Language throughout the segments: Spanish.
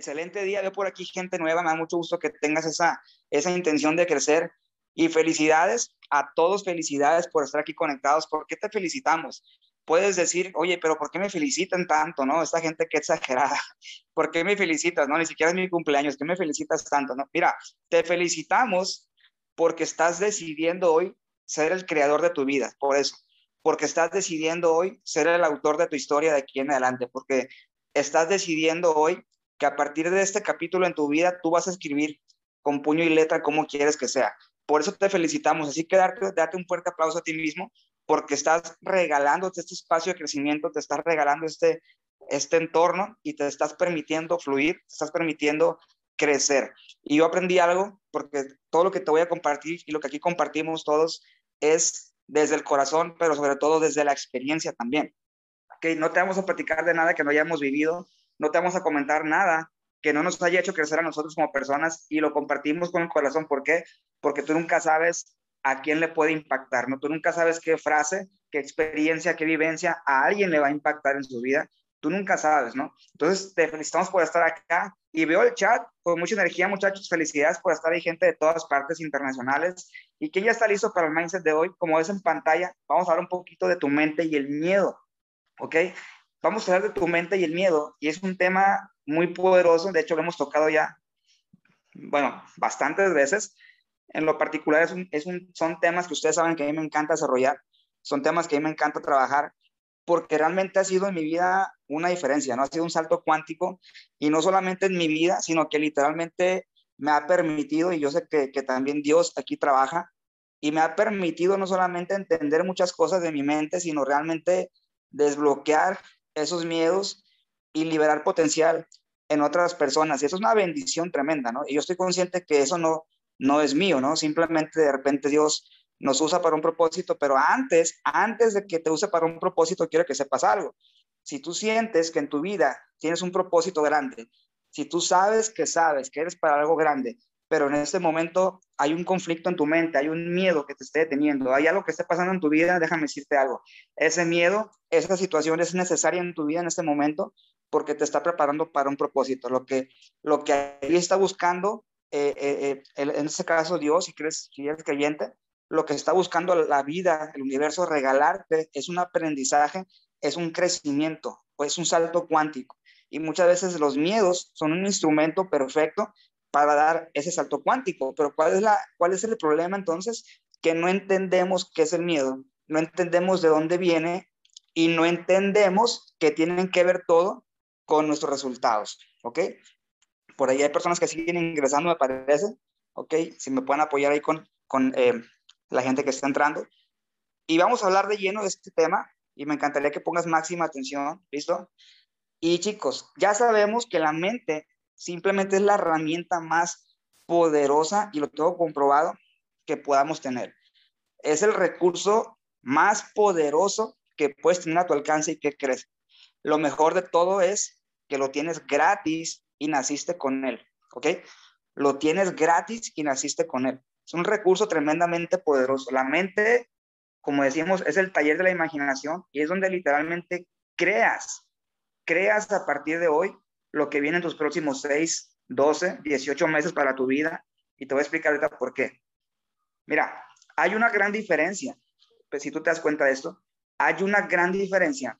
excelente día. Veo por aquí gente nueva. Me da mucho gusto que tengas esa, esa intención de crecer. Y felicidades a todos, felicidades por estar aquí conectados. ¿Por qué te felicitamos? Puedes decir, oye, pero ¿por qué me felicitan tanto, no? Esta gente que exagerada. ¿Por qué me felicitas, no? Ni siquiera es mi cumpleaños. ¿Qué me felicitas tanto, no? Mira, te felicitamos porque estás decidiendo hoy ser el creador de tu vida. Por eso porque estás decidiendo hoy ser el autor de tu historia de aquí en adelante, porque estás decidiendo hoy que a partir de este capítulo en tu vida tú vas a escribir con puño y letra como quieres que sea. Por eso te felicitamos. Así que darte, date un fuerte aplauso a ti mismo porque estás regalándote este espacio de crecimiento, te estás regalando este, este entorno y te estás permitiendo fluir, te estás permitiendo crecer. Y yo aprendí algo porque todo lo que te voy a compartir y lo que aquí compartimos todos es desde el corazón, pero sobre todo desde la experiencia también. Que no te vamos a platicar de nada que no hayamos vivido, no te vamos a comentar nada que no nos haya hecho crecer a nosotros como personas y lo compartimos con el corazón. ¿Por qué? Porque tú nunca sabes a quién le puede impactar, ¿no? Tú nunca sabes qué frase, qué experiencia, qué vivencia a alguien le va a impactar en su vida. Tú nunca sabes, ¿no? Entonces, te felicitamos por estar acá y veo el chat con mucha energía, muchachos. Felicidades por estar ahí, gente de todas partes internacionales. ¿Y quién ya está listo para el mindset de hoy? Como ves en pantalla, vamos a hablar un poquito de tu mente y el miedo, ¿ok? Vamos a hablar de tu mente y el miedo. Y es un tema muy poderoso. De hecho, lo hemos tocado ya, bueno, bastantes veces. En lo particular, es es un, son temas que ustedes saben que a mí me encanta desarrollar. Son temas que a mí me encanta trabajar porque realmente ha sido en mi vida una diferencia, ¿no? Ha sido un salto cuántico y no solamente en mi vida, sino que literalmente me ha permitido, y yo sé que, que también Dios aquí trabaja, y me ha permitido no solamente entender muchas cosas de mi mente, sino realmente desbloquear esos miedos y liberar potencial en otras personas. Y eso es una bendición tremenda, ¿no? Y yo estoy consciente que eso no, no es mío, ¿no? Simplemente de repente Dios nos usa para un propósito, pero antes, antes de que te use para un propósito, quiero que sepas algo. Si tú sientes que en tu vida tienes un propósito grande, si tú sabes que sabes que eres para algo grande, pero en este momento hay un conflicto en tu mente, hay un miedo que te esté deteniendo, hay algo que esté pasando en tu vida, déjame decirte algo. Ese miedo, esa situación es necesaria en tu vida en este momento porque te está preparando para un propósito. Lo que, lo que ahí está buscando, eh, eh, eh, en este caso Dios, si, crees, si eres creyente, lo que está buscando la vida, el universo, regalarte, es un aprendizaje, es un crecimiento, es un salto cuántico. Y muchas veces los miedos son un instrumento perfecto para dar ese salto cuántico. Pero ¿cuál es, la, cuál es el problema entonces? Que no entendemos qué es el miedo, no entendemos de dónde viene y no entendemos que tienen que ver todo con nuestros resultados, ¿ok? Por ahí hay personas que siguen ingresando, me parece, ¿ok? Si me pueden apoyar ahí con, con eh, la gente que está entrando. Y vamos a hablar de lleno de este tema y me encantaría que pongas máxima atención, ¿listo? Y chicos, ya sabemos que la mente simplemente es la herramienta más poderosa y lo tengo comprobado que podamos tener. Es el recurso más poderoso que puedes tener a tu alcance y que crees. Lo mejor de todo es que lo tienes gratis y naciste con él, ¿ok? Lo tienes gratis y naciste con él. Es un recurso tremendamente poderoso. La mente, como decíamos, es el taller de la imaginación y es donde literalmente creas, creas a partir de hoy lo que viene en tus próximos 6, 12, 18 meses para tu vida. Y te voy a explicar ahorita por qué. Mira, hay una gran diferencia, pues si tú te das cuenta de esto, hay una gran diferencia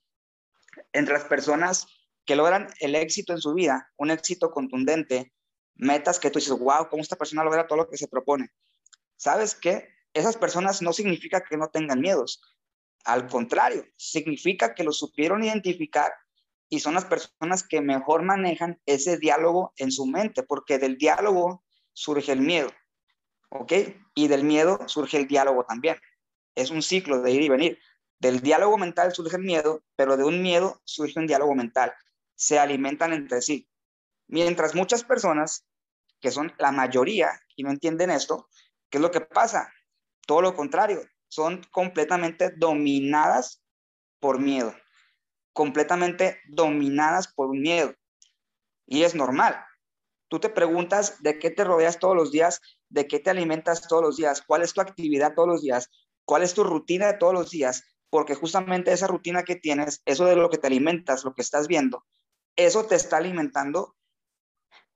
entre las personas que logran el éxito en su vida, un éxito contundente, metas que tú dices, wow, ¿cómo esta persona logra todo lo que se propone? ¿sabes qué? Esas personas no significa que no tengan miedos. Al contrario, significa que lo supieron identificar y son las personas que mejor manejan ese diálogo en su mente, porque del diálogo surge el miedo, ¿ok? Y del miedo surge el diálogo también. Es un ciclo de ir y venir. Del diálogo mental surge el miedo, pero de un miedo surge un diálogo mental. Se alimentan entre sí. Mientras muchas personas, que son la mayoría y no entienden esto, ¿Qué es lo que pasa? Todo lo contrario, son completamente dominadas por miedo, completamente dominadas por un miedo. Y es normal. Tú te preguntas de qué te rodeas todos los días, de qué te alimentas todos los días, cuál es tu actividad todos los días, cuál es tu rutina de todos los días, porque justamente esa rutina que tienes, eso de lo que te alimentas, lo que estás viendo, eso te está alimentando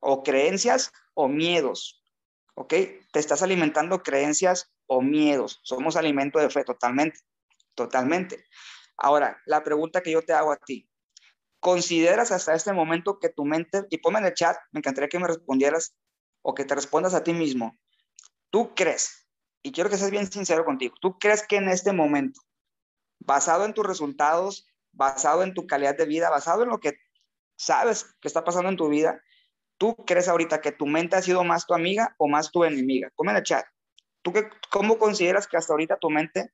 o creencias o miedos. ¿Ok? Te estás alimentando creencias o miedos. Somos alimento de fe totalmente. Totalmente. Ahora, la pregunta que yo te hago a ti. ¿Consideras hasta este momento que tu mente, y ponme en el chat, me encantaría que me respondieras o que te respondas a ti mismo. ¿Tú crees, y quiero que seas bien sincero contigo, ¿tú crees que en este momento, basado en tus resultados, basado en tu calidad de vida, basado en lo que sabes que está pasando en tu vida, ¿tú crees ahorita que tu mente ha sido más tu amiga o más tu enemiga? Ponme en el chat. ¿Tú qué, cómo consideras que hasta ahorita tu mente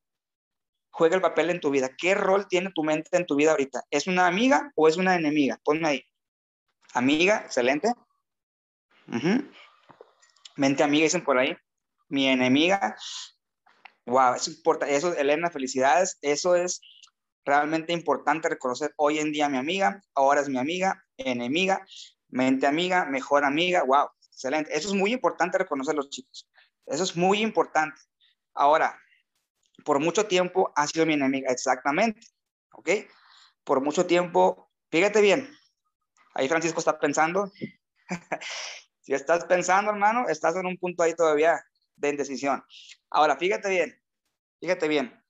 juega el papel en tu vida? ¿Qué rol tiene tu mente en tu vida ahorita? ¿Es una amiga o es una enemiga? Ponme ahí. Amiga, excelente. Mente amiga, dicen por ahí. Mi enemiga. Wow, eso importa. Eso, Elena, felicidades. Eso es realmente importante reconocer hoy en día mi amiga, ahora es mi amiga, enemiga, mente amiga, mejor amiga, wow, excelente. Eso es muy importante reconocer los chicos. Eso es muy importante. Ahora, por mucho tiempo ha sido mi enemiga, exactamente, ¿ok? Por mucho tiempo, fíjate bien, ahí Francisco está pensando. si estás pensando, hermano, estás en un punto ahí todavía de indecisión. Ahora, fíjate bien, fíjate bien.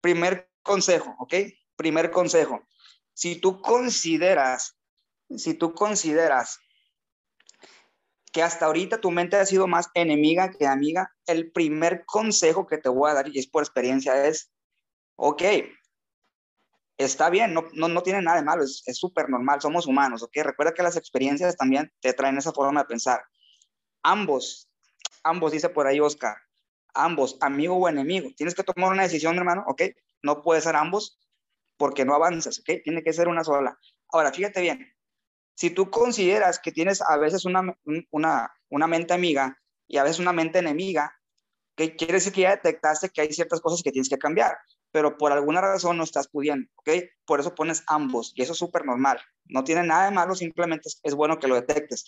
Primer consejo, ¿ok? Primer consejo. Si tú consideras, si tú consideras que hasta ahorita tu mente ha sido más enemiga que amiga, el primer consejo que te voy a dar, y es por experiencia, es, ok, está bien, no, no, no tiene nada de malo, es súper normal, somos humanos, ok. Recuerda que las experiencias también te traen esa forma de pensar. Ambos, ambos, dice por ahí Oscar, ambos, amigo o enemigo. Tienes que tomar una decisión, hermano, ¿ok? No puede ser ambos porque no avanzas, ¿ok? Tiene que ser una sola. Ahora, fíjate bien, si tú consideras que tienes a veces una, una, una mente amiga y a veces una mente enemiga, que quiere decir que ya detectaste que hay ciertas cosas que tienes que cambiar, pero por alguna razón no estás pudiendo, ¿ok? Por eso pones ambos y eso es súper normal. No tiene nada de malo, simplemente es, es bueno que lo detectes.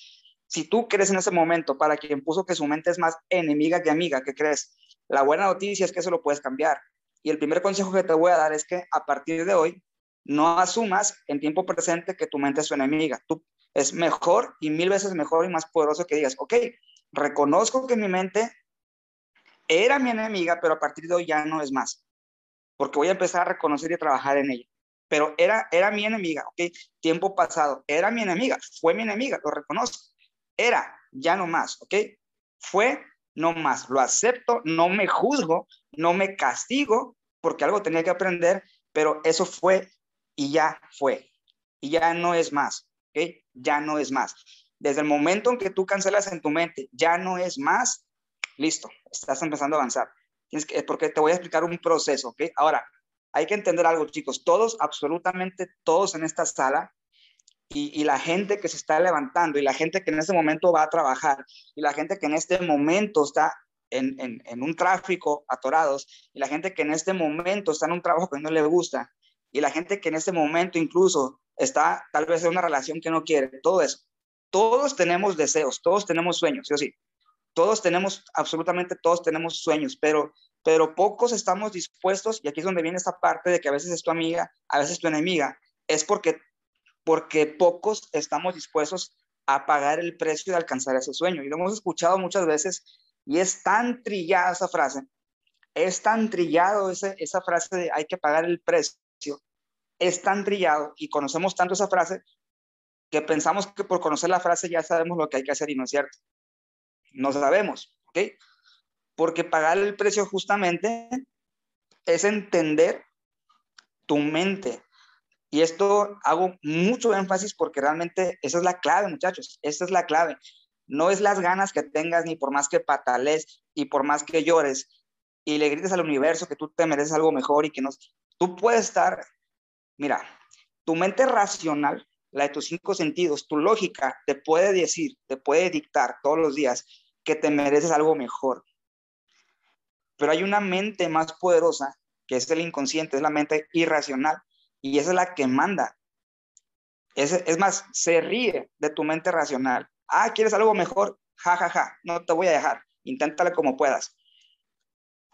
Si tú crees en ese momento, para quien puso que su mente es más enemiga que amiga, ¿qué crees? La buena noticia es que eso lo puedes cambiar. Y el primer consejo que te voy a dar es que a partir de hoy no asumas en tiempo presente que tu mente es su enemiga. Tú es mejor y mil veces mejor y más poderoso que digas, ok, reconozco que mi mente era mi enemiga, pero a partir de hoy ya no es más. Porque voy a empezar a reconocer y a trabajar en ella. Pero era, era mi enemiga, ok, tiempo pasado, era mi enemiga, fue mi enemiga, lo reconozco. Era, ya no más, ok. Fue, no más. Lo acepto, no me juzgo, no me castigo, porque algo tenía que aprender, pero eso fue y ya fue. Y ya no es más, ok. Ya no es más. Desde el momento en que tú cancelas en tu mente, ya no es más, listo, estás empezando a avanzar. Porque te voy a explicar un proceso, ¿ok? Ahora, hay que entender algo, chicos. Todos, absolutamente todos en esta sala y, la gente que se está levantando y la gente que en este momento va a trabajar y la gente que en este momento está en, en, un tráfico atorados y la gente que en este momento está en un trabajo que no le gusta y la gente que en este momento incluso está tal vez en una relación que no quiere, todo eso. Todos tenemos deseos, todos tenemos sueños, ¿sí sí? Todos tenemos, absolutamente todos tenemos sueños, pero, pero pocos estamos dispuestos, y aquí es donde viene esta parte de que a veces es tu amiga, a veces tu enemiga, es porque porque pocos estamos dispuestos a pagar el precio de alcanzar ese sueño. Y lo hemos escuchado muchas veces y es tan trillada esa frase, es tan trillado ese, esa frase de hay que pagar el precio, es tan trillado y conocemos tanto esa frase que pensamos que por conocer la frase ya sabemos lo que hay que hacer y no es cierto. No sabemos, ¿ok? Porque pagar el precio justamente es entender tu mente, y esto hago mucho énfasis porque realmente esa es la clave, muchachos. Esa es la clave. No es las ganas que tengas, ni por más que patales y por más que llores y le grites al universo que tú te mereces algo mejor y que no. Tú puedes estar, mira, tu mente racional, la de tus cinco sentidos, tu lógica te puede decir, te puede dictar todos los días que te mereces algo mejor. Pero hay una mente más poderosa, que es el inconsciente, es la mente irracional, y esa es la que manda. Es, más, se ríe de tu mente racional. Ah, ¿quieres algo mejor? Ja, ja, ja, no te voy a dejar. Inténtale como puedas.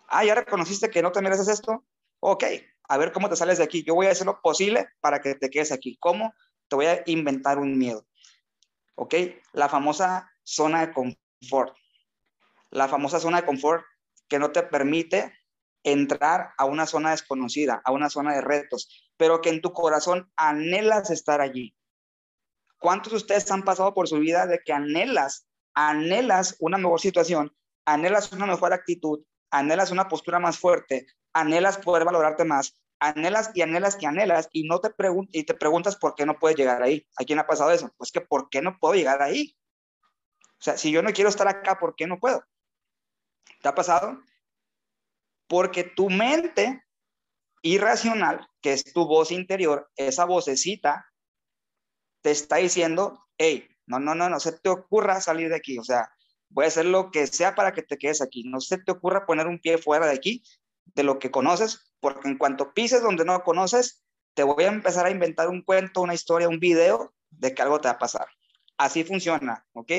Ah, ¿ya reconociste que no te mereces esto? Ok, a ver cómo te sales de aquí. Yo voy a hacer lo posible para que te quedes aquí. ¿Cómo? Te voy a inventar un miedo. ¿ok? La famosa zona de confort. La famosa zona de confort que no te permite entrar a una zona desconocida, a una zona de retos, pero que en tu corazón anhelas estar allí. ¿Cuántos de ustedes han pasado por su vida de que anhelas, anhelas una mejor situación, anhelas una mejor actitud, anhelas una postura más fuerte, anhelas poder valorarte más, anhelas y anhelas y anhelas y no te y te preguntas por qué no puedes llegar ahí. ¿A quién ha pasado eso? Pues que por qué no puedo llegar ahí. O sea, si yo no quiero estar acá, ¿por qué no puedo? ¿Te ha pasado? Porque tu mente irracional, que es tu voz interior, esa vocecita, te está diciendo, hey, no, no, no, no se te ocurra salir de aquí. O sea, voy a hacer lo que sea para que te quedes aquí. No se te ocurra poner un pie fuera de aquí, de lo que conoces, porque en cuanto pises donde no conoces, te voy a empezar a inventar un cuento, una historia, un video de que algo te va a pasar. Así funciona, ¿ok?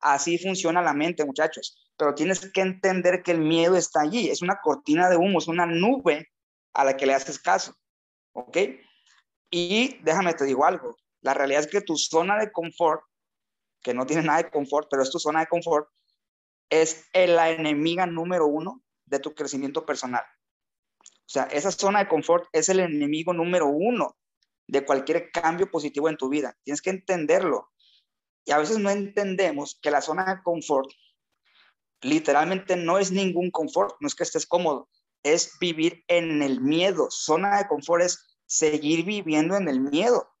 Así funciona la mente, muchachos. Pero tienes que entender que el miedo está allí. Es una cortina de humo, es una nube a la que le haces caso, ¿ok? Y déjame te digo algo. La realidad es que tu zona de confort, que no tiene nada de confort, pero es tu zona de confort, es la enemiga número uno de tu crecimiento personal. O sea, esa zona de confort es el enemigo número uno de cualquier cambio positivo en tu vida. Tienes que entenderlo. Y a veces no entendemos que la zona de confort literalmente no es ningún confort, no es que estés cómodo, es vivir en el miedo. Zona de confort es seguir viviendo en el miedo.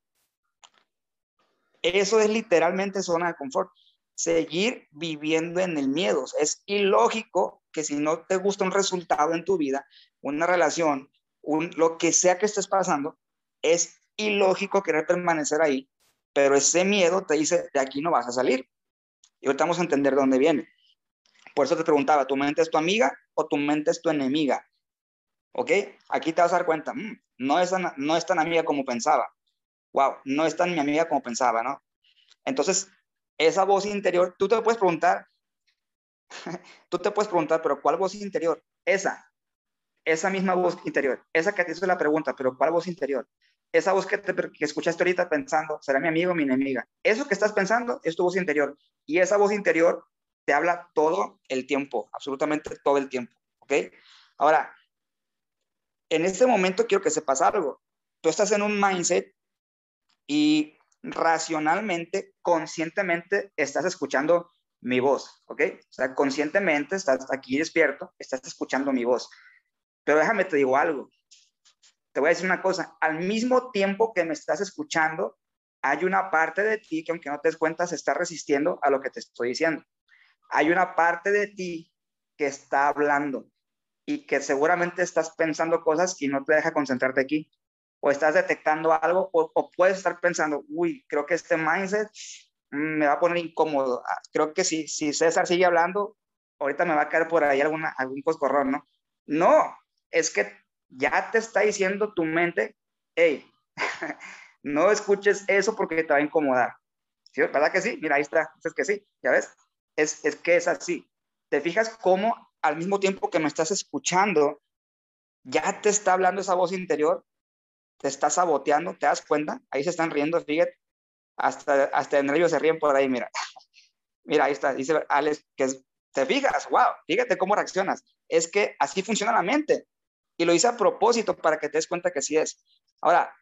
Eso es literalmente zona de confort seguir viviendo en el miedo. Es ilógico que si no te gusta un resultado en tu vida, una relación, un, lo que sea que estés pasando, es ilógico querer permanecer ahí, pero ese miedo te dice, de aquí no vas a salir. Y ahorita vamos a entender de dónde viene. Por eso te preguntaba, ¿tu mente es tu amiga o tu mente es tu enemiga? ¿Ok? Aquí te vas a dar cuenta, mm, no, es no es tan amiga como pensaba. Wow, no es tan mi amiga como pensaba, ¿no? Entonces, esa voz interior, tú te puedes preguntar, tú te puedes preguntar, pero ¿cuál voz interior? Esa, esa misma voz interior, esa que te hizo la pregunta, pero ¿cuál voz interior? Esa voz que, te, que escuchaste ahorita pensando, ¿será mi amigo o mi enemiga? Eso que estás pensando es tu voz interior. Y esa voz interior te habla todo el tiempo, absolutamente todo el tiempo, ¿ok? Ahora, en este momento quiero que sepas algo. Tú estás en un mindset y racionalmente, conscientemente estás escuchando mi voz, ¿ok? O sea, conscientemente estás aquí despierto, estás escuchando mi voz. Pero déjame te digo algo. Te voy a decir una cosa. Al mismo tiempo que me estás escuchando, hay una parte de ti que aunque no te des cuenta, se está resistiendo a lo que te estoy diciendo. Hay una parte de ti que está hablando y que seguramente estás pensando cosas y no te deja concentrarte aquí o estás detectando algo o, puedes estar pensando, uy, creo que este mindset me va a poner incómodo. Ah, creo que si, si César sigue hablando, ahorita me va a caer por ahí alguna, algún coscorrón, ¿no? No, es que ya te está diciendo tu mente, hey, no escuches eso porque te va a incomodar. ¿Sí? ¿Verdad que sí? Mira, ahí está, es que sí, ya ves, es, es que es así. ¿Te fijas cómo al mismo tiempo que me estás escuchando, ya te está hablando esa voz interior te está saboteando, ¿te das cuenta? Ahí se están riendo, fíjate, hasta, hasta en ellos se ríen por ahí, mira. mira, ahí está, dice Alex, que te fijas, wow, fíjate cómo reaccionas. Es que así funciona la mente. Y lo hice a propósito para que te des cuenta que así es. Ahora,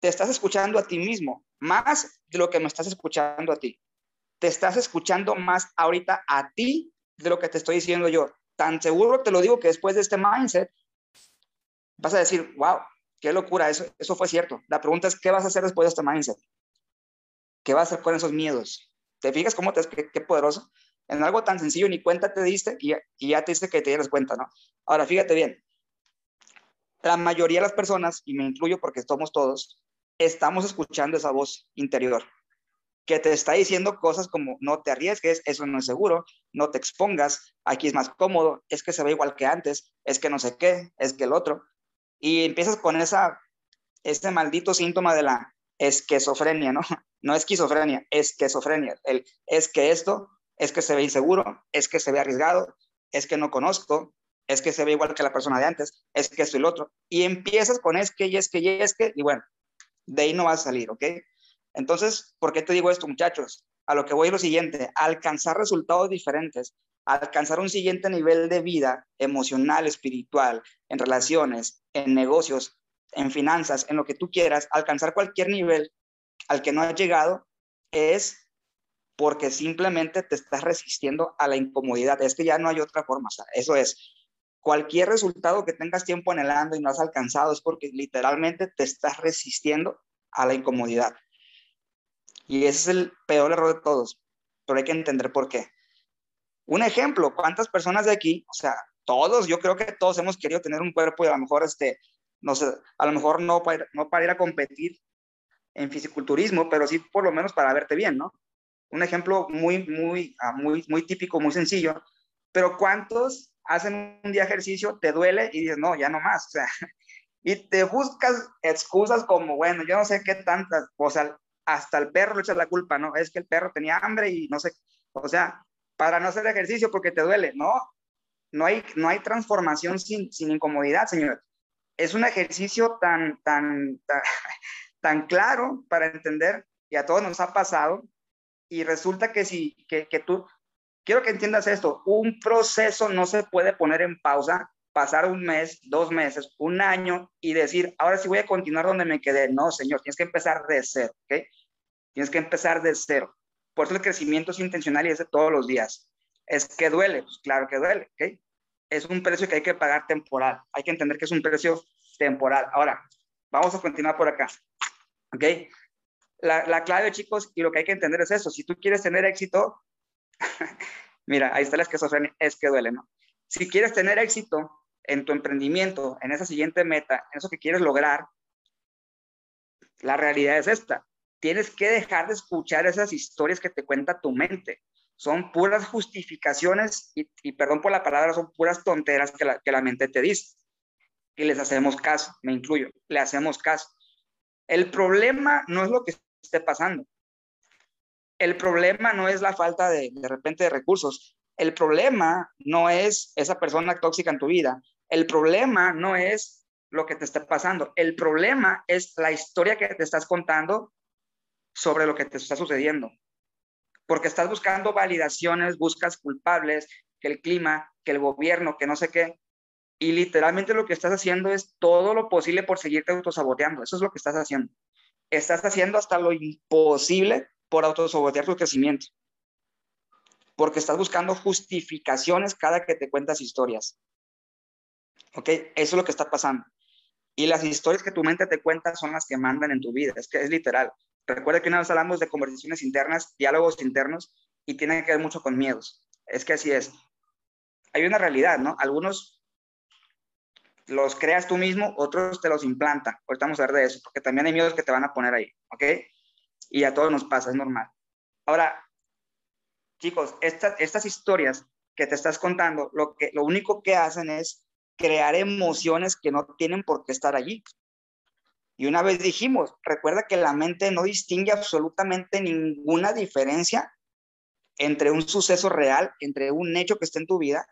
te estás escuchando a ti mismo, más de lo que me estás escuchando a ti. Te estás escuchando más ahorita a ti de lo que te estoy diciendo yo. Tan seguro te lo digo que después de este mindset, vas a decir, wow, Qué locura, eso, eso fue cierto. La pregunta es, ¿qué vas a hacer después de este mindset? ¿Qué vas a hacer con esos miedos? ¿Te fijas cómo te, qué, qué poderoso? En algo tan sencillo, ni cuenta te diste y, ya te dice que te dieras cuenta, ¿no? Ahora, fíjate bien. La mayoría de las personas, y me incluyo porque somos todos, estamos escuchando esa voz interior que te está diciendo cosas como no te arriesgues, eso no es seguro, no te expongas, aquí es más cómodo, es que se ve igual que antes, es que no sé qué, es que el otro y empiezas con esa, este maldito síntoma de la esquizofrenia, ¿no? No esquizofrenia, esquizofrenia. El, es que esto, es que se ve inseguro, es que se ve arriesgado, es que no conozco, es que se ve igual que la persona de antes, es que esto y lo otro. Y empiezas con es que, y es que, y es que, y bueno, de ahí no vas a salir, ¿ok? Entonces, ¿por qué te digo esto, muchachos? A lo que voy es lo siguiente, alcanzar resultados diferentes, alcanzar un siguiente nivel de vida emocional, espiritual, en relaciones, en negocios, en finanzas, en lo que tú quieras, alcanzar cualquier nivel al que no has llegado, es porque simplemente te estás resistiendo a la incomodidad. Es que ya no hay otra forma. eso es, cualquier resultado que tengas tiempo anhelando y no has alcanzado es porque literalmente te estás resistiendo a la incomodidad. Y ese es el peor error de todos, pero hay que entender por qué. Un ejemplo, ¿cuántas personas de aquí, o sea, todos, yo creo que todos hemos querido tener un cuerpo y a lo mejor, este, no sé, a lo mejor no para, no para ir a competir en fisiculturismo, pero sí por lo menos para verte bien, ¿no? Un ejemplo muy, muy, ah, muy, muy típico, muy sencillo, pero ¿cuántos hacen un día ejercicio, te duele y dices, no, ya no más, o sea, y te buscas excusas como, bueno, yo no sé qué tantas, o sea, hasta el perro le echas la culpa, ¿no? Es que el perro tenía hambre y no sé, o sea, para no hacer ejercicio porque te duele, no, no hay, no hay transformación sin, sin incomodidad, señor. Es un ejercicio tan, tan, tan, claro para entender y a todos nos ha pasado y resulta que si, que, que tú, quiero que entiendas esto, un proceso no se puede poner en pausa, pasar un mes, dos meses, un año y decir, ahora sí voy a continuar donde me quedé. No, señor, tienes que empezar de cero, ¿ok? Tienes que empezar de cero. Por eso el crecimiento es intencional y es de todos los días. Es que duele, pues claro que duele, ¿ok? Es un precio que hay que pagar temporal. Hay que entender que es un precio temporal. Ahora, vamos a continuar por acá, ¿ok? la, la, clave, chicos, y lo que hay que entender es eso. Si tú quieres tener éxito, mira, ahí está la esquizofrenia, es que duele, ¿no? Si quieres tener éxito en tu emprendimiento, en esa siguiente meta, en eso que quieres lograr, la realidad es esta. Tienes que dejar de escuchar esas historias que te cuenta tu mente. Son puras justificaciones y, perdón por la palabra, son puras tonteras que la, que la mente te dice. Y les hacemos caso, me incluyo, le hacemos caso. El problema no es lo que esté pasando. El problema no es la falta de, de repente de recursos. El problema no es esa persona tóxica en tu vida. El problema no es lo que te está pasando. El problema es la historia que te estás contando sobre lo que te está sucediendo. Porque estás buscando validaciones, buscas culpables, que el clima, que el gobierno, que no sé qué. Y literalmente lo que estás haciendo es todo lo posible por seguirte autosaboteando. Eso es lo que estás haciendo estás haciendo hasta lo imposible por autosabotear tu crecimiento. Porque estás buscando justificaciones cada que te cuentas historias. ¿Ok? Eso es lo que está pasando. Y las historias que tu mente te cuenta son las que mandan en tu vida. Es que es literal. Recuerda que una vez hablamos de conversaciones internas, diálogos internos, y tiene que ver mucho con miedos. Es que así es. Hay una realidad, ¿no? Algunos los creas tú mismo, otros te los implantan. Ahorita vamos a ver de eso, porque también hay miedos que te van a poner ahí, ¿ok? Y a todos nos pasa, es normal. Ahora, chicos, estas historias que te estás contando, lo, que, lo único que hacen es crear emociones que no tienen por qué estar allí. Y una vez dijimos, recuerda que la mente no distingue absolutamente ninguna diferencia entre un suceso real, entre un hecho que está en tu vida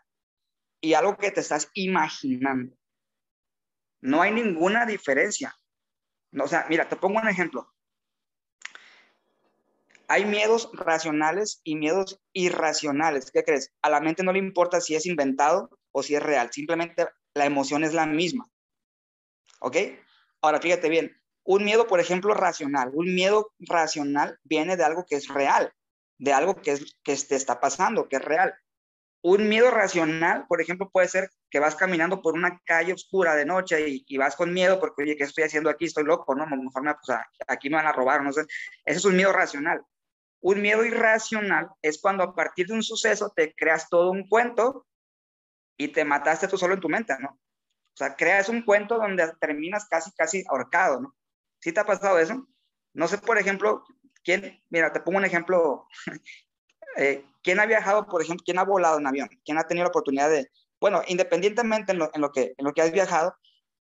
y algo que te estás imaginando. No hay ninguna diferencia. o sea, mira, te pongo un ejemplo. Hay miedos racionales y miedos irracionales. ¿Qué crees? A la mente no le importa si es inventado o si es real. Simplemente la emoción es la misma. ¿Ok? Ahora, fíjate bien. Un miedo, por ejemplo, racional. Un miedo racional viene de algo que es real, de algo que, es, que te está pasando, que es real. Un miedo racional, por ejemplo, puede ser que vas caminando por una calle oscura de noche y, vas con miedo porque, oye, ¿qué estoy haciendo aquí? Estoy loco, ¿no? Mejor me, pues, aquí me van a robar, no sé. Ese es un miedo racional. Un miedo irracional es cuando a partir de un suceso te creas todo un cuento y te mataste tú solo en tu mente, ¿no? O sea, creas un cuento donde terminas casi, casi ahorcado, ¿no? ¿Sí te ha pasado eso? No sé, por ejemplo, quién, mira, te pongo un ejemplo eh, ¿quién ha viajado, por ejemplo, quién ha volado en avión? ¿Quién ha tenido la oportunidad de, bueno, independientemente en lo, en lo, que, en lo que has viajado,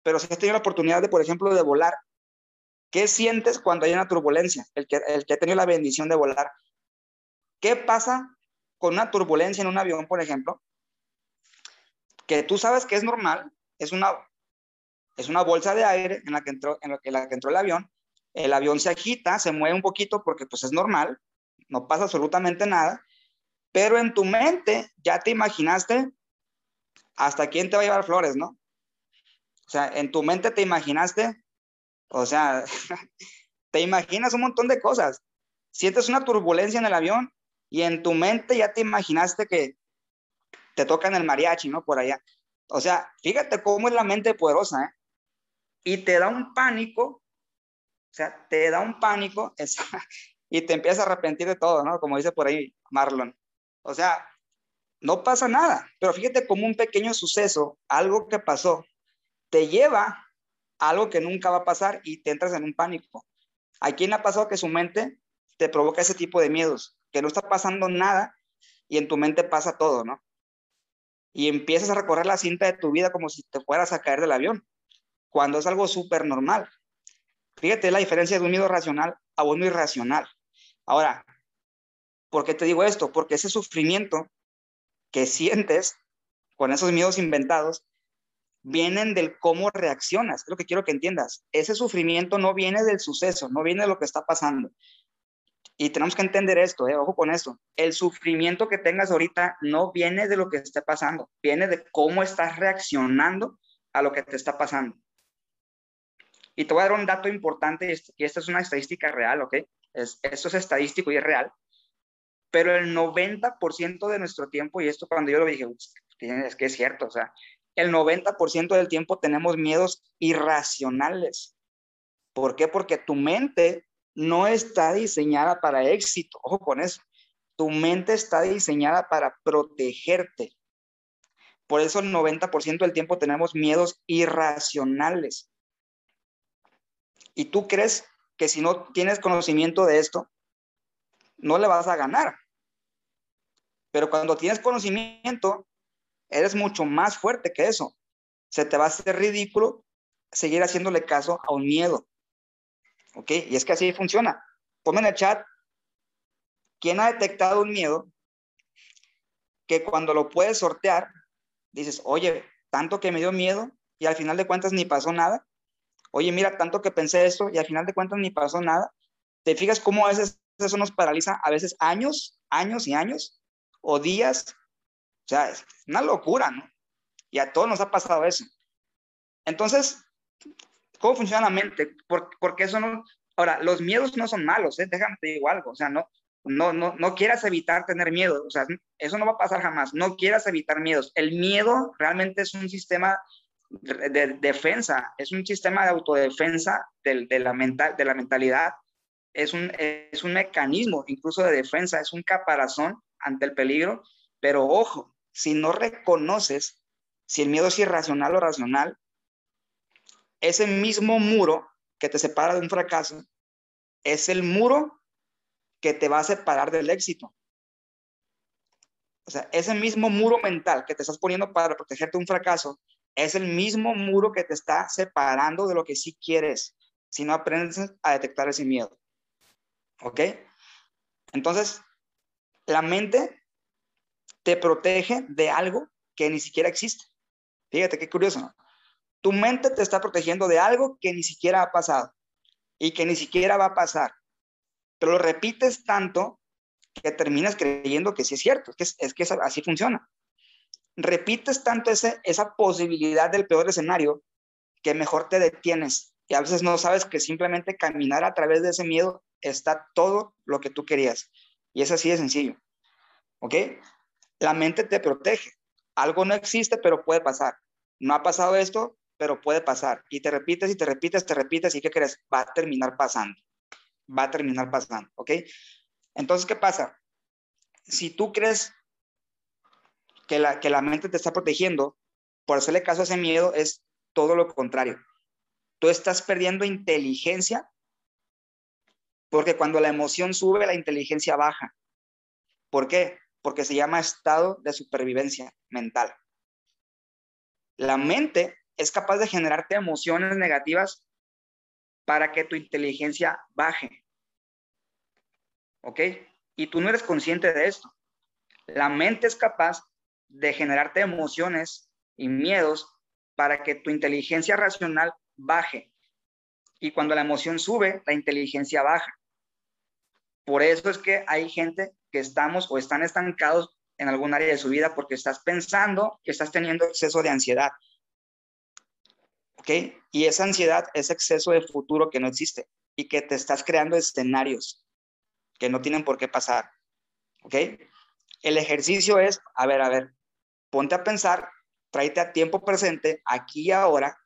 pero si has tenido la oportunidad de, por ejemplo, de volar, ¿qué sientes cuando hay una turbulencia? El que, el que ha tenido la bendición de volar. ¿Qué pasa con una turbulencia en un avión, por ejemplo? Que tú sabes que es normal, es una, es una bolsa de aire en la que entró, en la que, la que entró el avión, el avión se agita, se mueve un poquito porque pues es normal, no pasa absolutamente nada, pero en tu mente ya te imaginaste hasta quién te va a llevar flores, ¿no? O sea, en tu mente te imaginaste, o sea, te imaginas un montón de cosas. Sientes una turbulencia en el avión y en tu mente ya te imaginaste que te tocan el mariachi, ¿no? Por allá. O sea, fíjate cómo es la mente poderosa, ¿eh? Y te da un pánico, o sea, te da un pánico y te empiezas a arrepentir de todo, ¿no? Como dice por ahí Marlon. O sea, no pasa nada, pero fíjate cómo un pequeño suceso, algo que pasó, te lleva a algo que nunca va a pasar y te entras en un pánico. ¿A quién ha pasado que su mente te provoca ese tipo de miedos? Que no está pasando nada y en tu mente pasa todo, ¿no? Y empiezas a recorrer la cinta de tu vida como si te fueras a caer del avión, cuando es algo súper normal. Fíjate la diferencia de un miedo racional a uno irracional. Ahora, ¿por qué te digo esto? Porque ese sufrimiento que sientes con esos miedos inventados vienen del cómo reaccionas. Es lo que quiero que entiendas. Ese sufrimiento no viene del suceso, no viene de lo que está pasando. Y tenemos que entender esto, eh, ojo con esto. El sufrimiento que tengas ahorita no viene de lo que esté pasando, viene de cómo estás reaccionando a lo que te está pasando. Y te voy a dar un dato importante, y esta es una estadística real, ¿ok? Es, esto es estadístico y es real pero el 90% de nuestro tiempo, y esto cuando yo lo dije, es que es cierto, o sea, el 90% del tiempo tenemos miedos irracionales. ¿Por qué? Porque tu mente no está diseñada para éxito, ojo con eso. Tu mente está diseñada para protegerte. Por eso el 90% del tiempo tenemos miedos irracionales. Y tú crees que si no tienes conocimiento de esto, no le vas a ganar. Pero cuando tienes conocimiento, eres mucho más fuerte que eso. Se te va a hacer ridículo seguir haciéndole caso a un miedo. ¿Ok? Y es que así funciona. Ponme en el chat, ¿quién ha detectado un miedo que cuando lo puedes sortear, dices, oye, tanto que me dio miedo y al final de cuentas ni pasó nada? Oye, mira, tanto que pensé esto y al final de cuentas ni pasó nada. ¿Te fijas cómo a veces eso nos paraliza a veces años, años y años o días. O sea, es una locura, ¿no? Y a todos nos ha pasado eso. Entonces, ¿cómo funciona la mente? Porque eso no... Ahora, los miedos no son malos, ¿eh? Déjame te algo. O sea, no, no, no, no quieras evitar tener miedo. O sea, eso no va a pasar jamás. No quieras evitar miedos. El miedo realmente es un sistema de, defensa, es un sistema de autodefensa de, de, la mental, de la mentalidad es un, es un mecanismo incluso de defensa, es un caparazón ante el peligro, pero ojo, si no reconoces si el miedo es irracional o racional, ese mismo muro que te separa de un fracaso es el muro que te va a separar del éxito. O sea, ese mismo muro mental que te estás poniendo para protegerte de un fracaso es el mismo muro que te está separando de lo que sí quieres si no aprendes a detectar ese miedo. ¿Ok? Entonces, la mente te protege de algo que ni siquiera existe. Fíjate qué curioso. Tu mente te está protegiendo de algo que ni siquiera ha pasado y que ni siquiera va a pasar. Pero lo repites tanto que terminas creyendo que sí es cierto, es que, es que así funciona. Repites tanto ese, esa posibilidad del peor escenario que mejor te detienes y a veces no sabes que simplemente caminar a través de ese miedo está todo lo que tú querías. Y es así de sencillo. ¿Ok? La mente te protege. Algo no existe, pero puede pasar. No ha pasado esto, pero puede pasar. Y te repites y te repites, te repites y ¿qué crees? Va a terminar pasando. Va a terminar pasando. ¿Ok? Entonces, ¿qué pasa? Si tú crees que la, que la mente te está protegiendo, por hacerle caso a ese miedo, es todo lo contrario. Tú estás perdiendo inteligencia porque cuando la emoción sube, la inteligencia baja. ¿Por qué? Porque se llama estado de supervivencia mental. La mente es capaz de generarte emociones negativas para que tu inteligencia baje. ¿Ok? Y tú no eres consciente de esto. La mente es capaz de generarte emociones y miedos para que tu inteligencia racional baje. Y cuando la emoción sube, la inteligencia baja. Por eso es que hay gente que estamos o están estancados en algún área de su vida porque estás pensando que estás teniendo exceso de ansiedad. ¿Ok? Y esa ansiedad es exceso de futuro que no existe y que te estás creando escenarios que no tienen por qué pasar. ¿Ok? El ejercicio es, a ver, a ver, ponte a pensar, tráete a tiempo presente, aquí y ahora,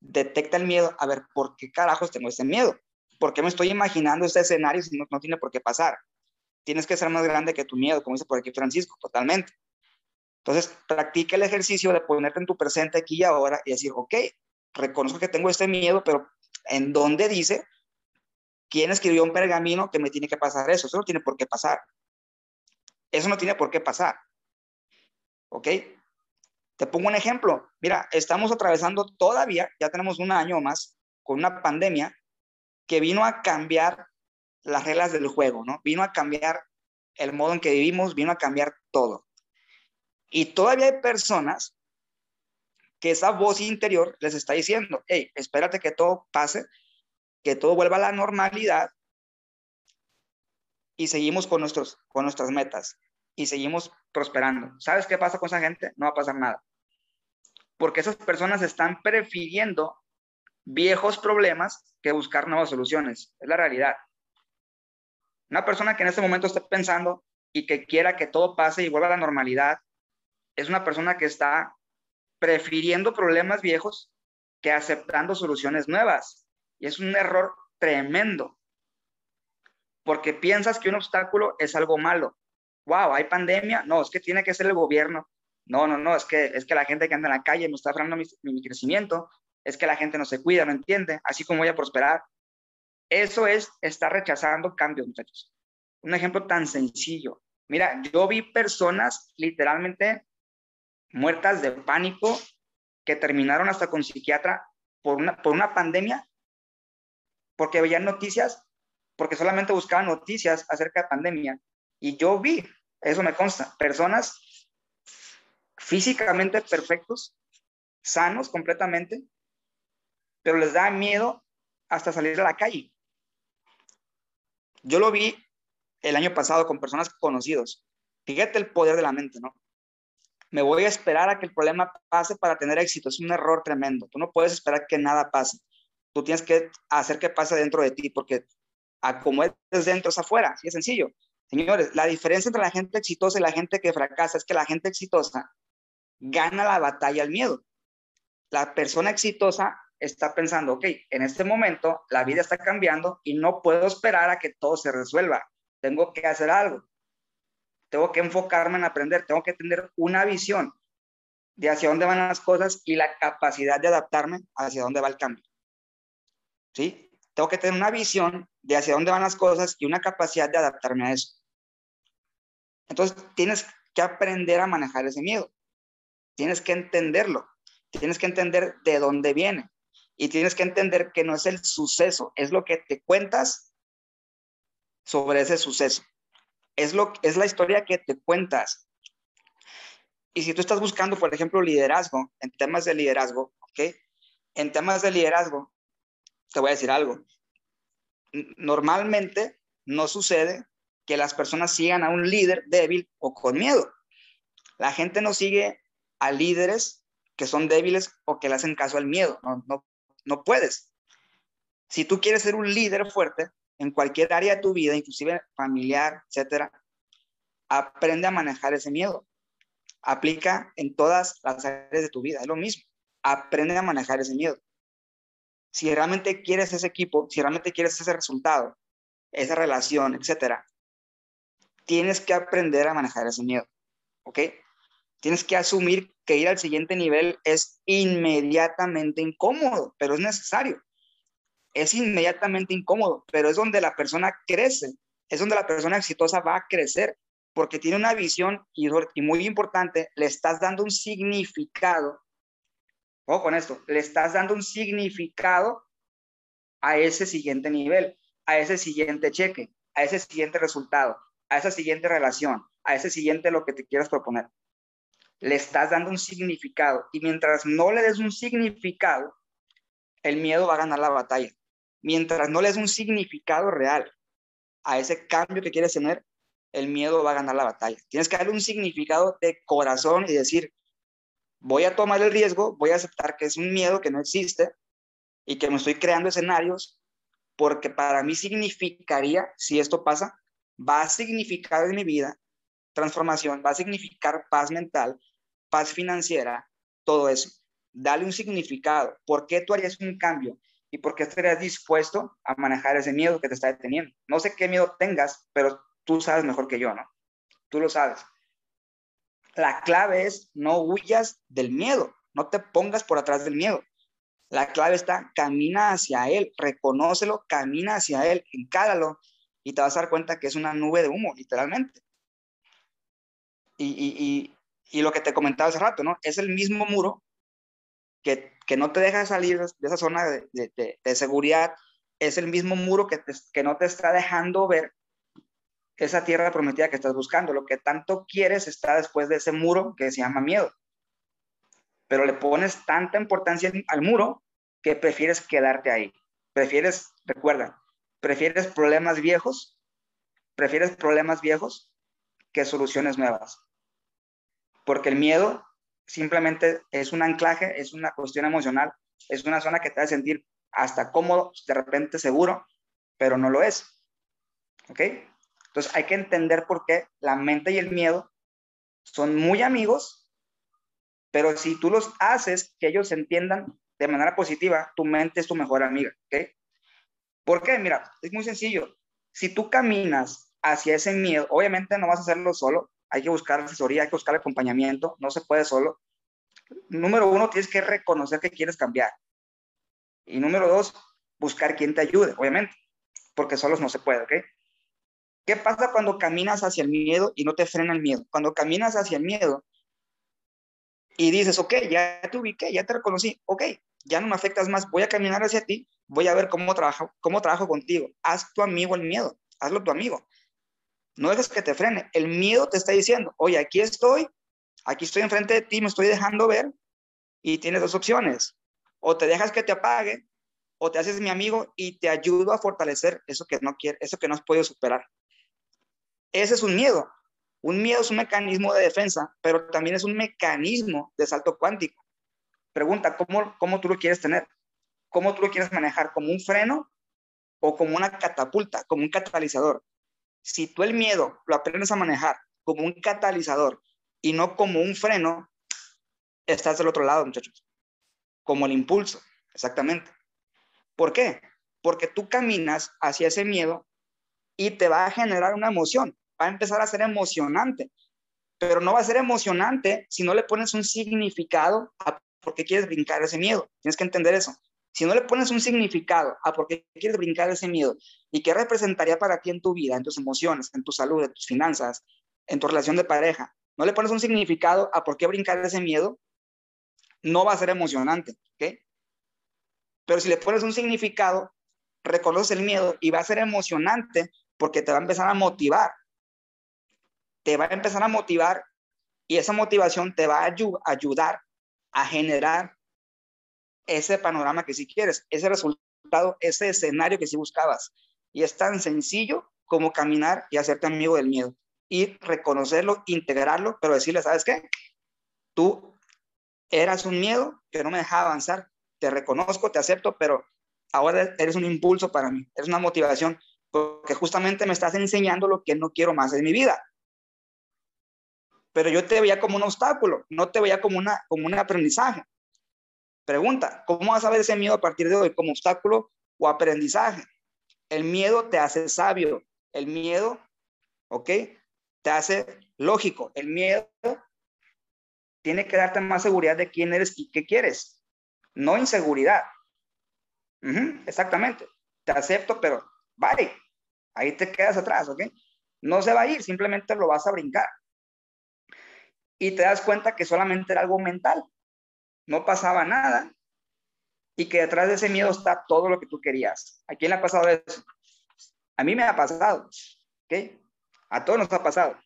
detecta el miedo, a ver, ¿por qué carajos tengo ese miedo? ¿Por qué me estoy imaginando este escenario si no, no tiene por qué pasar? Tienes que ser más grande que tu miedo, como dice por aquí Francisco, totalmente. Entonces, practica el ejercicio de ponerte en tu presente aquí y ahora y decir, ok, reconozco que tengo este miedo, pero ¿en dónde dice quién escribió un pergamino que me tiene que pasar eso? Eso no tiene por qué pasar. Eso no tiene por qué pasar. ¿Ok? Te pongo un ejemplo. Mira, estamos atravesando todavía, ya tenemos un año más, con una pandemia que vino a cambiar las reglas del juego, ¿no? Vino a cambiar el modo en que vivimos, vino a cambiar todo. Y todavía hay personas que esa voz interior les está diciendo, hey, espérate que todo pase, que todo vuelva a la normalidad y seguimos con, nuestros, con nuestras metas y seguimos prosperando. ¿Sabes qué pasa con esa gente? No va a pasar nada. Porque esas personas están prefiriendo viejos problemas que buscar nuevas soluciones. Es la realidad. Una persona que en este momento esté pensando y que quiera que todo pase y vuelva a la normalidad, es una persona que está prefiriendo problemas viejos que aceptando soluciones nuevas. Y es un error tremendo. Porque piensas que un obstáculo es algo malo wow, hay pandemia, no, es que tiene que ser el gobierno. No, no, no, es que, es que la gente que anda en la calle me está frenando mi, crecimiento, es que la gente no se cuida, no entiende, así como voy a prosperar. Eso es estar rechazando cambios, muchachos. Un ejemplo tan sencillo. Mira, yo vi personas literalmente muertas de pánico que terminaron hasta con psiquiatra por una, por una pandemia, porque veían noticias, porque solamente buscaban noticias acerca de pandemia. Y yo vi eso me consta. Personas físicamente perfectos, sanos completamente, pero les da miedo hasta salir a la calle. Yo lo vi el año pasado con personas conocidos. Fíjate el poder de la mente, ¿no? Me voy a esperar a que el problema pase para tener éxito. Es un error tremendo. Tú no puedes esperar que nada pase. Tú tienes que hacer que pase dentro de ti, porque a como es dentro es afuera. Así es sencillo. Señores, la diferencia entre la gente exitosa y la gente que fracasa es que la gente exitosa gana la batalla al miedo. La persona exitosa está pensando, ok, en este momento la vida está cambiando y no puedo esperar a que todo se resuelva. Tengo que hacer algo. Tengo que enfocarme en aprender. Tengo que tener una visión de hacia dónde van las cosas y la capacidad de adaptarme hacia dónde va el cambio. ¿Sí? Tengo que tener una visión de hacia dónde van las cosas y una capacidad de adaptarme a eso. Entonces, tienes que aprender a manejar ese miedo. Tienes que entenderlo. Tienes que entender de dónde viene. Y tienes que entender que no es el suceso, es lo que te cuentas sobre ese suceso. Es, lo, es la historia que te cuentas. Y si tú estás buscando, por ejemplo, liderazgo, en temas de liderazgo, ¿ok? En temas de liderazgo, te voy a decir algo. Normalmente no sucede que las personas sigan a un líder débil o con miedo. La gente no sigue a líderes que son débiles o que le hacen caso al miedo. No, no, no puedes. Si tú quieres ser un líder fuerte en cualquier área de tu vida, inclusive familiar, etcétera, aprende a manejar ese miedo. Aplica en todas las áreas de tu vida. Es lo mismo. Aprende a manejar ese miedo si realmente quieres ese equipo, si realmente quieres ese resultado, esa relación, etcétera, tienes que aprender a manejar ese miedo, ¿ok? Tienes que asumir que ir al siguiente nivel es inmediatamente incómodo, pero es necesario. Es inmediatamente incómodo, pero es donde la persona crece, es donde la persona exitosa va a crecer, porque tiene una visión y, muy importante, le estás dando un significado Ojo con esto, le estás dando un significado a ese siguiente nivel, a ese siguiente cheque, a ese siguiente resultado, a esa siguiente relación, a ese siguiente lo que te quieras proponer. Le estás dando un significado y mientras no le des un significado, el miedo va a ganar la batalla. Mientras no le des un significado real a ese cambio que quieres tener, el miedo va a ganar la batalla. Tienes que darle un significado de corazón y decir, voy a tomar el riesgo, voy a aceptar que es un miedo que no existe y que me estoy creando escenarios porque para mí significaría, si esto pasa, va a significar en mi vida transformación, va a significar paz mental, paz financiera, todo eso. Dale un significado. ¿Por qué tú harías un cambio? ¿Y por qué estarías dispuesto a manejar ese miedo que te está deteniendo? No sé qué miedo tengas, pero tú sabes mejor que yo, ¿no? Tú lo sabes. La clave es no huyas del miedo, no te pongas por atrás del miedo. La clave está, camina hacia él, reconócelo, camina hacia él, encáralo y te vas a dar cuenta que es una nube de humo, literalmente. Y, lo que te comentaba hace rato, ¿no? Es el mismo muro que, no te deja salir de esa zona de, seguridad, es el mismo muro que, que no te está dejando ver esa tierra prometida que estás buscando. Lo que tanto quieres está después de ese muro que se llama miedo pero le pones tanta importancia al muro que prefieres quedarte ahí. Prefieres, recuerda, prefieres problemas viejos, prefieres problemas viejos que soluciones nuevas. Porque el miedo simplemente es un anclaje, es una cuestión emocional, es una zona que te hace sentir hasta cómodo, de repente seguro, pero no lo es. ¿Ok? Entonces hay que entender por qué la mente y el miedo son muy amigos pero si tú los haces que ellos entiendan de manera positiva, tu mente es tu mejor amiga, ¿ok? ¿Por qué? Mira, es muy sencillo. Si tú caminas hacia ese miedo, obviamente no vas a hacerlo solo, hay que buscar asesoría, hay que buscar acompañamiento, no se puede solo. Número uno, tienes que reconocer que quieres cambiar. Y número dos, buscar quien te ayude, obviamente, porque solos no se puede, ¿ok? ¿Qué pasa cuando caminas hacia el miedo y no te frena el miedo? Cuando caminas hacia el miedo, y dices, ok, ya te ubiqué, ya te reconocí, ok, ya no me afectas más, voy a caminar hacia ti, voy a ver cómo trabajo, cómo trabajo contigo. Haz tu amigo el miedo, hazlo tu amigo. No dejes que te frene. El miedo te está diciendo, oye, aquí estoy, aquí estoy enfrente de ti, me estoy dejando ver y tienes dos opciones. O te dejas que te apague o te haces mi amigo y te ayudo a fortalecer eso que no quiere, eso que no has podido superar. Ese es un miedo. Un miedo es un mecanismo de defensa, pero también es un mecanismo de salto cuántico. Pregunta, ¿cómo, cómo tú lo quieres tener? ¿Cómo tú lo quieres manejar? ¿Como un freno o como una catapulta, como un catalizador? Si tú el miedo lo aprendes a manejar como un catalizador y no como un freno, estás del otro lado, muchachos. Como el impulso, exactamente. ¿Por qué? Porque tú caminas hacia ese miedo y te va a generar una emoción va a empezar a ser emocionante, pero no va a ser emocionante si no le pones un significado a por qué quieres brincar ese miedo. Tienes que entender eso. Si no le pones un significado a por qué quieres brincar ese miedo y qué representaría para ti en tu vida, en tus emociones, en tu salud, en tus finanzas, en tu relación de pareja, no le pones un significado a por qué brincar ese miedo, no va a ser emocionante, ¿ok? Pero si le pones un significado, reconoces el miedo y va a ser emocionante porque te va a empezar a motivar te va a empezar a motivar y esa motivación te va a ayudar a generar ese panorama que si quieres, ese resultado, ese escenario que si buscabas. Y es tan sencillo como caminar y hacerte amigo del miedo. Y reconocerlo, integrarlo, pero decirle, ¿sabes qué? Tú eras un miedo que no me dejaba avanzar. Te reconozco, te acepto, pero ahora eres un impulso para mí, eres una motivación, porque justamente me estás enseñando lo que no quiero más en mi vida pero yo te veía como un obstáculo, no te veía como, una, como un aprendizaje. Pregunta, ¿cómo vas a ver ese miedo a partir de hoy? ¿Como obstáculo o aprendizaje? El miedo te hace sabio, el miedo, ¿ok? Te hace lógico, el miedo tiene que darte más seguridad de quién eres y qué quieres, no inseguridad. exactamente, te acepto, pero vale, ahí te quedas atrás, ¿ok? No se va a ir, simplemente lo vas a brincar y te das cuenta que solamente era algo mental, no pasaba nada y que detrás de ese miedo está todo lo que tú querías. ¿A quién le ha pasado eso? A mí me ha pasado, ¿ok? A todos nos ha pasado.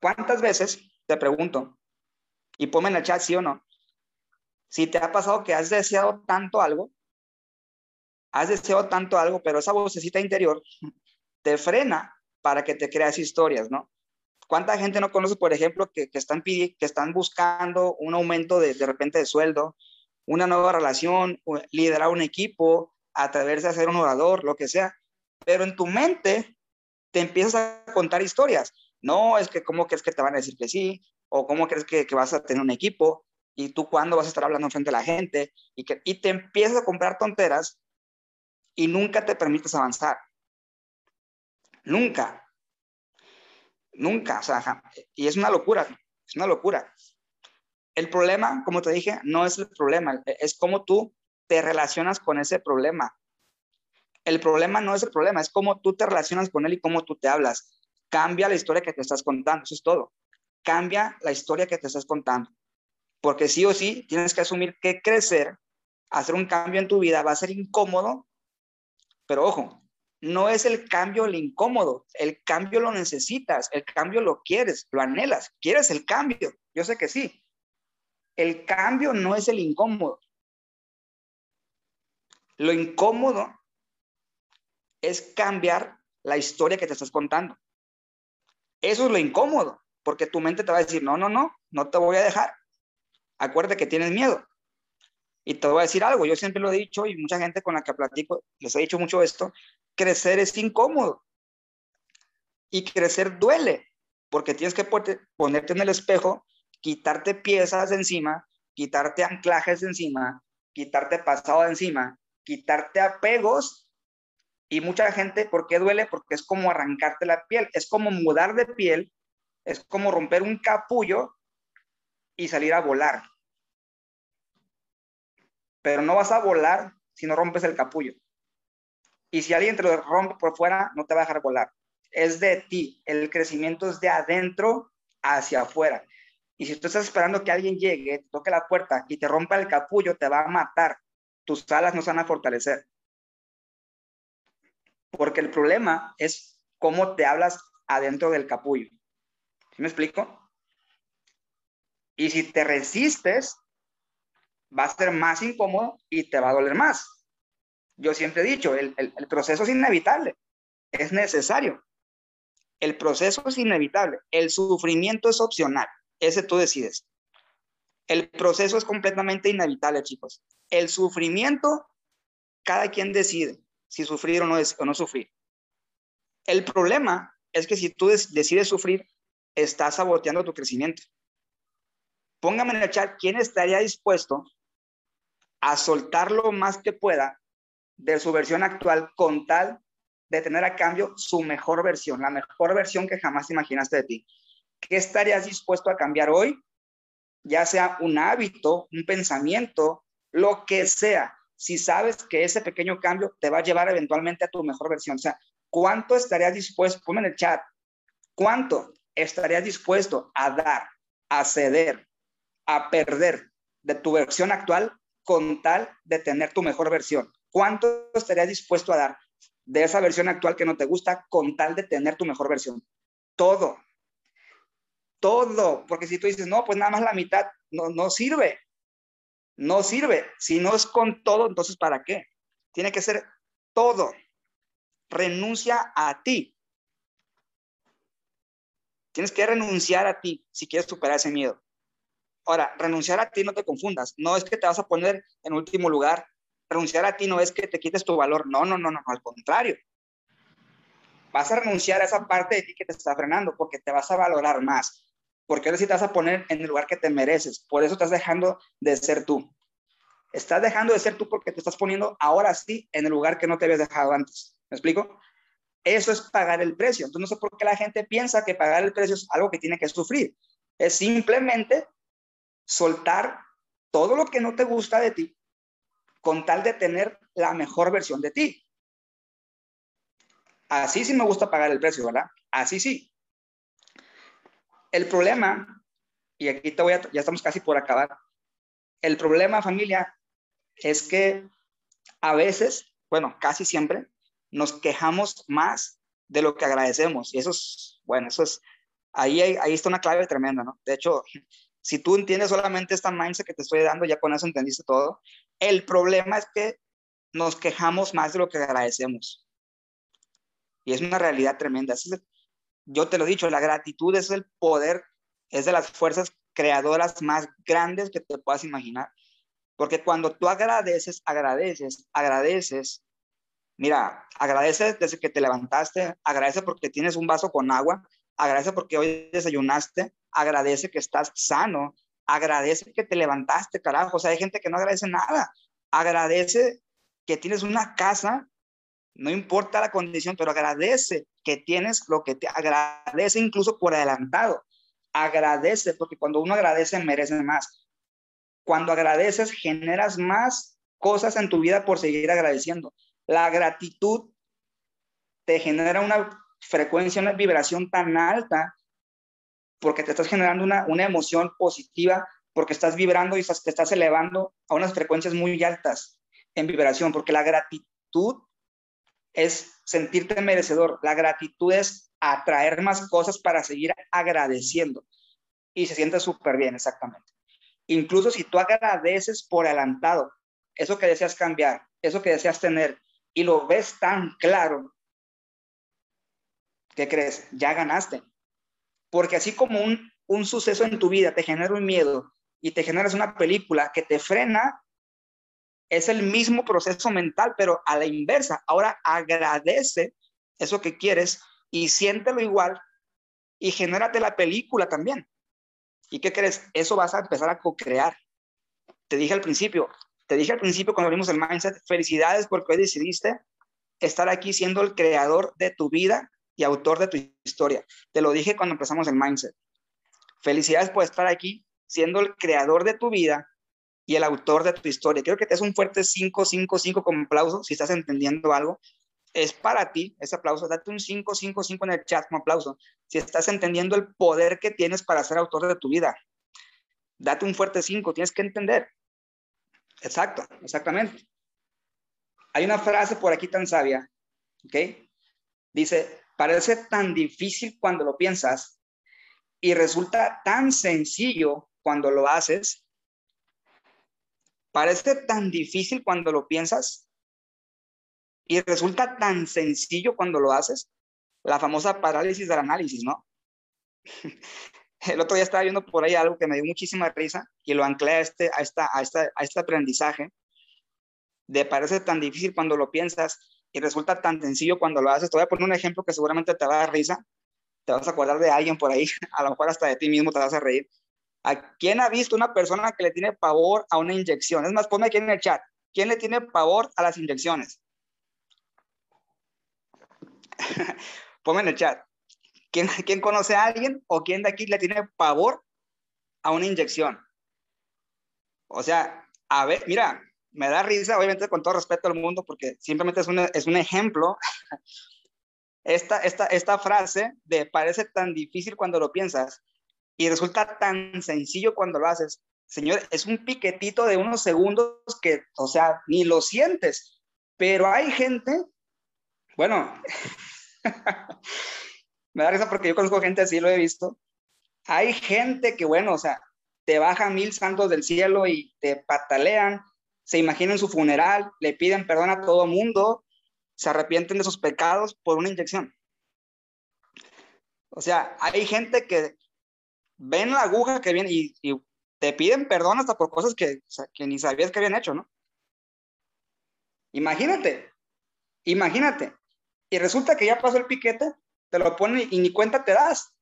¿Cuántas veces, te pregunto, y ponme en el chat sí o no, si te ha pasado que has deseado tanto algo has deseado tanto algo, pero esa vocecita interior te frena para que te creas historias, ¿no? ¿Cuánta gente no conoce, por ejemplo, que, están, que están buscando un aumento de, de repente de sueldo, una nueva relación, liderar un equipo, atreverse a ser un orador, lo que sea, pero en tu mente te empiezas a contar historias. No, es que cómo crees que te van a decir que sí, o cómo crees que, que vas a tener un equipo, y tú cuándo vas a estar hablando frente a la gente, y, que, y te empiezas a comprar tonteras y nunca te permites avanzar. Nunca. Nunca. O sea, y es una locura, es una locura. El problema, como te dije, no es el problema, es cómo tú te relacionas con ese problema. El problema no es el problema, es cómo tú te relacionas con él y cómo tú te hablas. Cambia la historia que te estás contando, eso es todo. Cambia la historia que te estás contando. Porque sí o sí tienes que asumir que crecer, hacer un cambio en tu vida va a ser incómodo, pero ojo, no es el cambio el incómodo, el cambio lo necesitas, el cambio lo quieres, lo anhelas, quieres el cambio, yo sé que sí. El cambio no es el incómodo. Lo incómodo es cambiar la historia que te estás contando. Eso es lo incómodo, porque tu mente te va a decir, no, no, no, no te voy a dejar. Acuérdate que tienes miedo. Y te voy a decir algo, yo siempre lo he dicho y mucha gente con la que platico les he dicho mucho esto, crecer es incómodo. Y crecer duele, porque tienes que ponerte en el espejo, quitarte piezas de encima, quitarte anclajes de encima, quitarte pasado de encima, quitarte apegos. Y mucha gente, ¿por qué duele? Porque es como arrancarte la piel, es como mudar de piel, es como romper un capullo y salir a volar. Pero no vas a volar si no rompes el capullo. Y si alguien te lo rompe por fuera, no te va a dejar volar. Es de ti. El crecimiento es de adentro hacia afuera. Y si tú estás esperando que alguien llegue, toque la puerta y te rompa el capullo, te va a matar. Tus alas no se van a fortalecer. Porque el problema es cómo te hablas adentro del capullo. ¿Sí me explico? Y si te resistes, va a ser más incómodo y te va a doler más. Yo siempre he dicho, el, proceso es inevitable, es necesario. El proceso es inevitable, el sufrimiento es opcional, ese tú decides. El proceso es completamente inevitable, chicos. El sufrimiento, cada quien decide si sufrir o no, o no sufrir. El problema es que si tú decides sufrir, estás saboteando tu crecimiento. Póngame en el chat quién estaría dispuesto a soltar lo más que pueda de su versión actual con tal de tener a cambio su mejor versión, la mejor versión que jamás imaginaste de ti. ¿Qué estarías dispuesto a cambiar hoy? Ya sea un hábito, un pensamiento, lo que sea. Si sabes que ese pequeño cambio te va a llevar eventualmente a tu mejor versión. O sea, ¿cuánto estarías dispuesto? Ponme en el chat. ¿Cuánto estarías dispuesto a dar, a ceder, a perder de tu versión actual con tal de tener tu mejor versión? ¿Cuánto estarías dispuesto a dar de esa versión actual que no te gusta con tal de tener tu mejor versión? Todo. Todo. Porque si tú dices, no, pues nada más la mitad, no, no sirve. No sirve. Si no es con todo, entonces ¿para qué? Tiene que ser todo. Renuncia a ti. Tienes que renunciar a ti si quieres superar ese miedo. Ahora, renunciar a ti no te confundas. No es que te vas a poner en último lugar renunciar a ti no es que te quites tu valor, no, no, no, no, al contrario. Vas a renunciar a esa parte de ti que te está frenando porque te vas a valorar más, porque ahora sí te vas a poner en el lugar que te mereces, por eso estás dejando de ser tú. Estás dejando de ser tú porque te estás poniendo ahora sí en el lugar que no te habías dejado antes. ¿Me explico? Eso es pagar el precio. Entonces no sé por qué la gente piensa que pagar el precio es algo que tiene que sufrir. Es simplemente soltar todo lo que no te gusta de ti con tal de tener la mejor versión de ti. Así sí me gusta pagar el precio, ¿verdad? Así sí. El problema, y aquí te voy a, ya estamos casi por acabar, el problema familia es que a veces, bueno, casi siempre, nos quejamos más de lo que agradecemos. Y eso es, bueno, eso es, ahí, ahí está una clave tremenda, ¿no? De hecho, si tú entiendes solamente esta mindset que te estoy dando, ya con eso entendiste todo. El problema es que nos quejamos más de lo que agradecemos. Y es una realidad tremenda. Yo te lo he dicho, la gratitud es el poder, es de las fuerzas creadoras más grandes que te puedas imaginar. Porque cuando tú agradeces, agradeces, agradeces, mira, agradece desde que te levantaste, agradece porque tienes un vaso con agua, agradece porque hoy desayunaste, agradece que estás sano, agradece que te levantaste, carajo. O sea, hay gente que no agradece nada. Agradece que tienes una casa, no importa la condición, pero agradece que tienes lo que te agradece incluso por adelantado. Agradece, porque cuando uno agradece, merece más. Cuando agradeces, generas más cosas en tu vida por seguir agradeciendo. La gratitud te genera una frecuencia, una vibración tan alta porque te estás generando una, una emoción positiva, porque estás vibrando y te estás elevando a unas frecuencias muy altas en vibración, porque la gratitud es sentirte merecedor, la gratitud es atraer más cosas para seguir agradeciendo y se siente súper bien, exactamente. Incluso si tú agradeces por adelantado, eso que deseas cambiar, eso que deseas tener, y lo ves tan claro, ¿qué crees? Ya ganaste. Porque así como un, un suceso en tu vida te genera un miedo y te generas una película que te frena, es el mismo proceso mental, pero a la inversa. Ahora agradece eso que quieres y siéntelo igual y genérate la película también. ¿Y qué crees? Eso vas a empezar a co-crear. Te dije al principio, te dije al principio cuando vimos el mindset, felicidades porque hoy decidiste estar aquí siendo el creador de tu vida y autor de tu historia. Te lo dije cuando empezamos el mindset. Felicidades por estar aquí siendo el creador de tu vida y el autor de tu historia. Creo que te es un fuerte 555 con aplauso si estás entendiendo algo. Es para ti ese aplauso. Date un 555 en el chat como aplauso si estás entendiendo el poder que tienes para ser autor de tu vida. Date un fuerte 5. Tienes que entender Exacto, exactamente. Hay una frase por aquí tan sabia, ¿ok? Dice, parece tan difícil cuando lo piensas y resulta tan sencillo cuando lo haces. Parece tan difícil cuando lo piensas y resulta tan sencillo cuando lo haces. La famosa parálisis del análisis, ¿no? el otro día estaba viendo por ahí algo que me dio muchísima risa y lo anclé a este, a esta, a esta, a este aprendizaje de parece tan difícil cuando lo piensas y resulta tan sencillo cuando lo haces. Te voy a poner un ejemplo que seguramente te va a dar risa. Te vas a acordar de alguien por ahí, a lo mejor hasta de ti mismo te vas a reír. ¿A quién ha visto una persona que le tiene pavor a una inyección? Es más, ponme aquí en el chat. ¿Quién le tiene pavor a las inyecciones? ponme en el chat. ¿Quién, ¿Quién conoce a alguien o quién de aquí le tiene pavor a una inyección? O sea, a ver, mira, me da risa, obviamente con todo respeto al mundo, porque simplemente es un, es un ejemplo. Esta, esta, esta frase de parece tan difícil cuando lo piensas y resulta tan sencillo cuando lo haces. Señor, es un piquetito de unos segundos que, o sea, ni lo sientes. Pero hay gente, bueno, me da risa porque yo conozco gente así, lo he visto. Hay gente que, bueno, o sea, te bajan mil santos del cielo y te patalean, se imaginan su funeral, le piden perdón a todo mundo, se arrepienten de sus pecados por una inyección. O sea, hay gente que ven la aguja que viene y, te piden perdón hasta por cosas que, que ni sabías que habían hecho, ¿no? Imagínate, imagínate. Y resulta que ya pasó el piquete te lo pone y ni cuenta te das.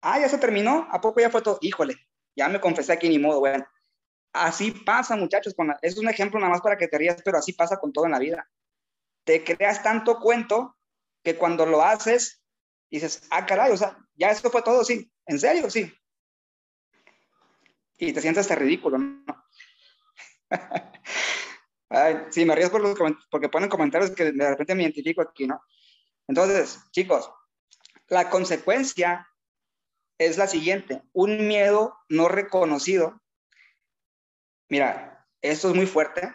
Ah, ya se terminó, ¿a poco ya fue todo? Híjole, ya me confesé aquí ni modo, bueno. Así pasa, muchachos, con es un ejemplo nada más para que te rías, pero así pasa con todo en la vida. Te creas tanto cuento que cuando lo haces, dices, ah, caray, o sea, ya esto fue todo, sí, en serio, sí. Y te sientes hasta ridículo, ¿no? Ay, sí, me ríes por porque ponen comentarios que de repente me identifico aquí, ¿no? Entonces, chicos, la consecuencia es la siguiente, un miedo no reconocido. Mira, esto es muy fuerte.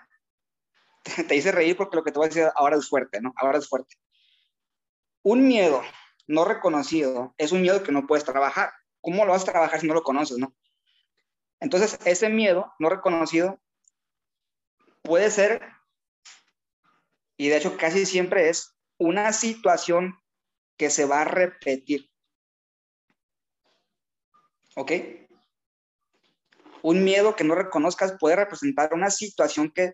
Te hice reír porque lo que te voy a decir ahora es fuerte, ¿no? Ahora es fuerte. Un miedo no reconocido es un miedo que no puedes trabajar. ¿Cómo lo vas a trabajar si no lo conoces, no? Entonces, ese miedo no reconocido puede ser Y de hecho casi siempre es una situación que se va a repetir. ¿Ok? Un miedo que no reconozcas puede representar una situación que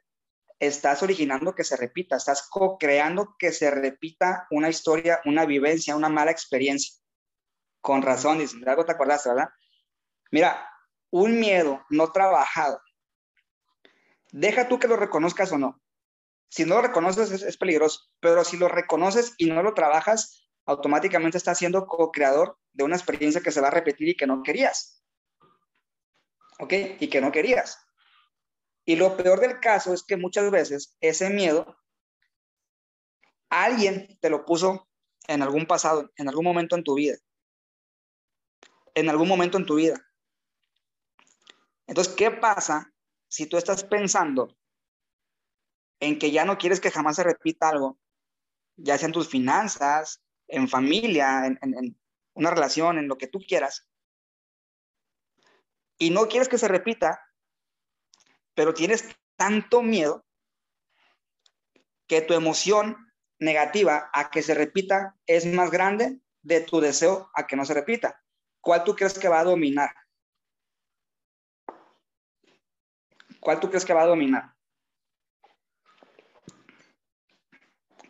estás originando que se repita, estás co-creando que se repita una historia, una vivencia, una mala experiencia. Con razón, dice, algo te acordaste, ¿verdad? Mira, un miedo no trabajado, deja tú que lo reconozcas o no. Si no lo reconoces es, peligroso, pero si lo reconoces y no lo trabajas, automáticamente estás siendo co-creador de una experiencia que se va a repetir y que no querías. ¿Ok? Y que no querías. Y lo peor del caso es que muchas veces ese miedo, alguien te lo puso en algún pasado, en algún momento en tu vida. En algún momento en tu vida. Entonces, ¿qué pasa si tú estás pensando en que ya no quieres que jamás se repita algo, ya sea en tus finanzas, en familia, en, en una relación, en lo que tú quieras, y no quieres que se repita, pero tienes tanto miedo que tu emoción negativa a que se repita es más grande de tu deseo a que no se repita. ¿Cuál tú crees que va a dominar? ¿Cuál tú crees que va a dominar?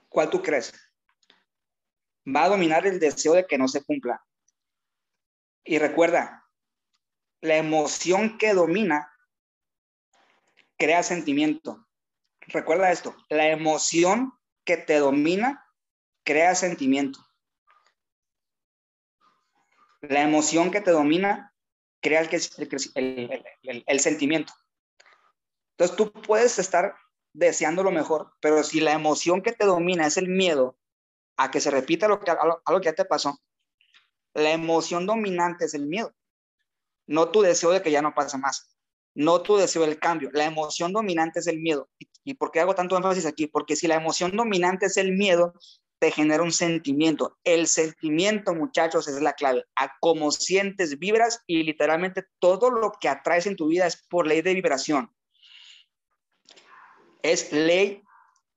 ¿Cuál tú crees? Va a dominar el deseo de que no se cumpla. Y recuerda, la emoción que domina crea sentimiento. Recuerda esto, la emoción que te domina crea sentimiento. La emoción que te domina crea el, sentimiento. Entonces tú puedes estar deseando lo mejor, pero si la emoción que te domina es el miedo a que se repita lo que, a lo que ya te pasó, la emoción dominante es el miedo, no tu deseo de que ya no pase más no tu deseo del cambio. La emoción dominante es el miedo. ¿Y, por qué hago tanto énfasis aquí? Porque si la emoción dominante es el miedo, te genera un sentimiento. El sentimiento, muchachos, es la clave. A cómo sientes, vibras y literalmente todo lo que atraes en tu vida es por ley de vibración. Es ley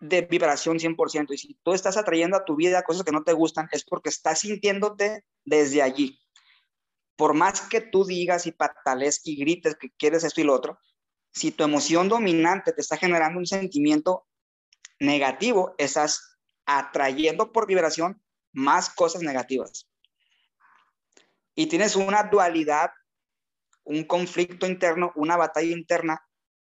de vibración 100%. Y si tú estás atrayendo a tu vida cosas que no te gustan, es porque estás sintiéndote desde allí por más que tú digas y patales y grites que quieres esto y lo otro, si tu emoción dominante te está generando un sentimiento negativo, estás atrayendo por vibración más cosas negativas. Y tienes una dualidad, un conflicto interno, una batalla interna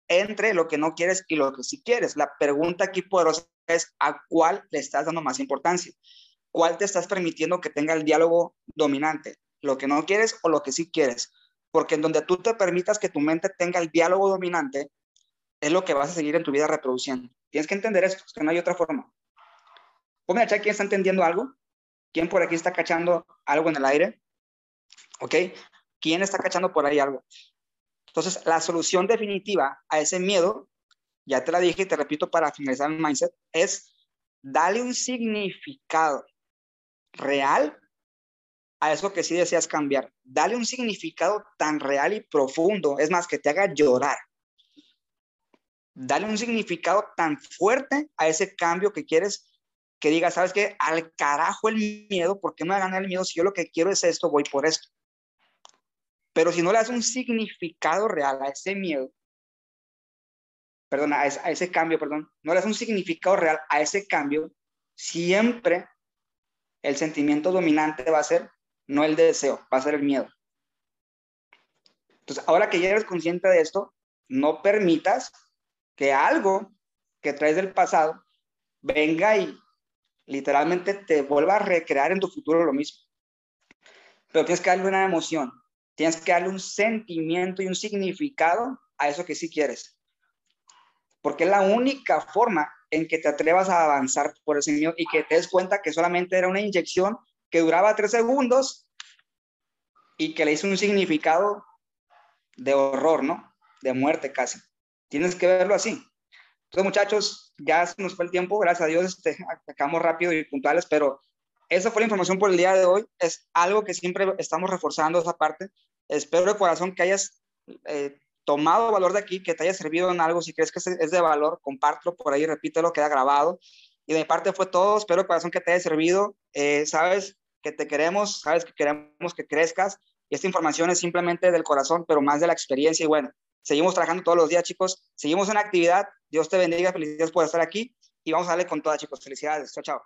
entre lo que no quieres y lo que sí quieres. La pregunta aquí poderosa es a cuál le estás dando más importancia. ¿Cuál te estás permitiendo que tenga el diálogo dominante? Lo que no quieres o lo que sí quieres. Porque en donde tú te permitas que tu mente tenga el diálogo dominante, es lo que vas a seguir en tu vida reproduciendo. Tienes que entender esto, que no hay otra forma. Ponme a quién está entendiendo algo. ¿Quién por aquí está cachando algo en el aire? ¿Ok? ¿Quién está cachando por ahí algo? Entonces, la solución definitiva a ese miedo, ya te la dije y te repito para finalizar el mindset, es darle un significado real a eso que sí deseas cambiar. Dale un significado tan real y profundo, es más, que te haga llorar. Dale un significado tan fuerte a ese cambio que quieres que diga, ¿sabes qué? Al carajo el miedo, ¿por qué me va a ganar el miedo si yo lo que quiero es esto, voy por esto? Pero si no le das un significado real a ese miedo, perdón, a ese, cambio, perdón, no le das un significado real a ese cambio, siempre el sentimiento dominante va a ser no el deseo, va a ser el miedo. Entonces, ahora que ya eres consciente de esto, no permitas que algo que traes del pasado venga y literalmente te vuelva a recrear en tu futuro lo mismo. Pero tienes que darle una emoción, tienes que darle un sentimiento y un significado a eso que sí quieres. Porque es la única forma en que te atrevas a avanzar por ese miedo y que te des cuenta que solamente era una inyección que duraba tres segundos y que le hizo un significado de horror, ¿no? De muerte casi. Tienes que verlo así. Entonces, muchachos, ya se nos fue el tiempo, gracias a Dios, este, acabamos rápido y puntuales, pero esa fue la información por el día de hoy. Es algo que siempre estamos reforzando esa parte. Espero de corazón que hayas eh, tomado valor de aquí, que te haya servido en algo. Si crees que es de valor, compártelo por ahí, repítelo, queda grabado. Y de mi parte fue todo. Espero, corazón, que te haya servido. Eh, sabes que te queremos, sabes que queremos que crezcas. Y esta información es simplemente del corazón, pero más de la experiencia. Y bueno, seguimos trabajando todos los días, chicos. Seguimos en actividad. Dios te bendiga. Felicidades por estar aquí. Y vamos a darle con todas, chicos. Felicidades. Chao, chao.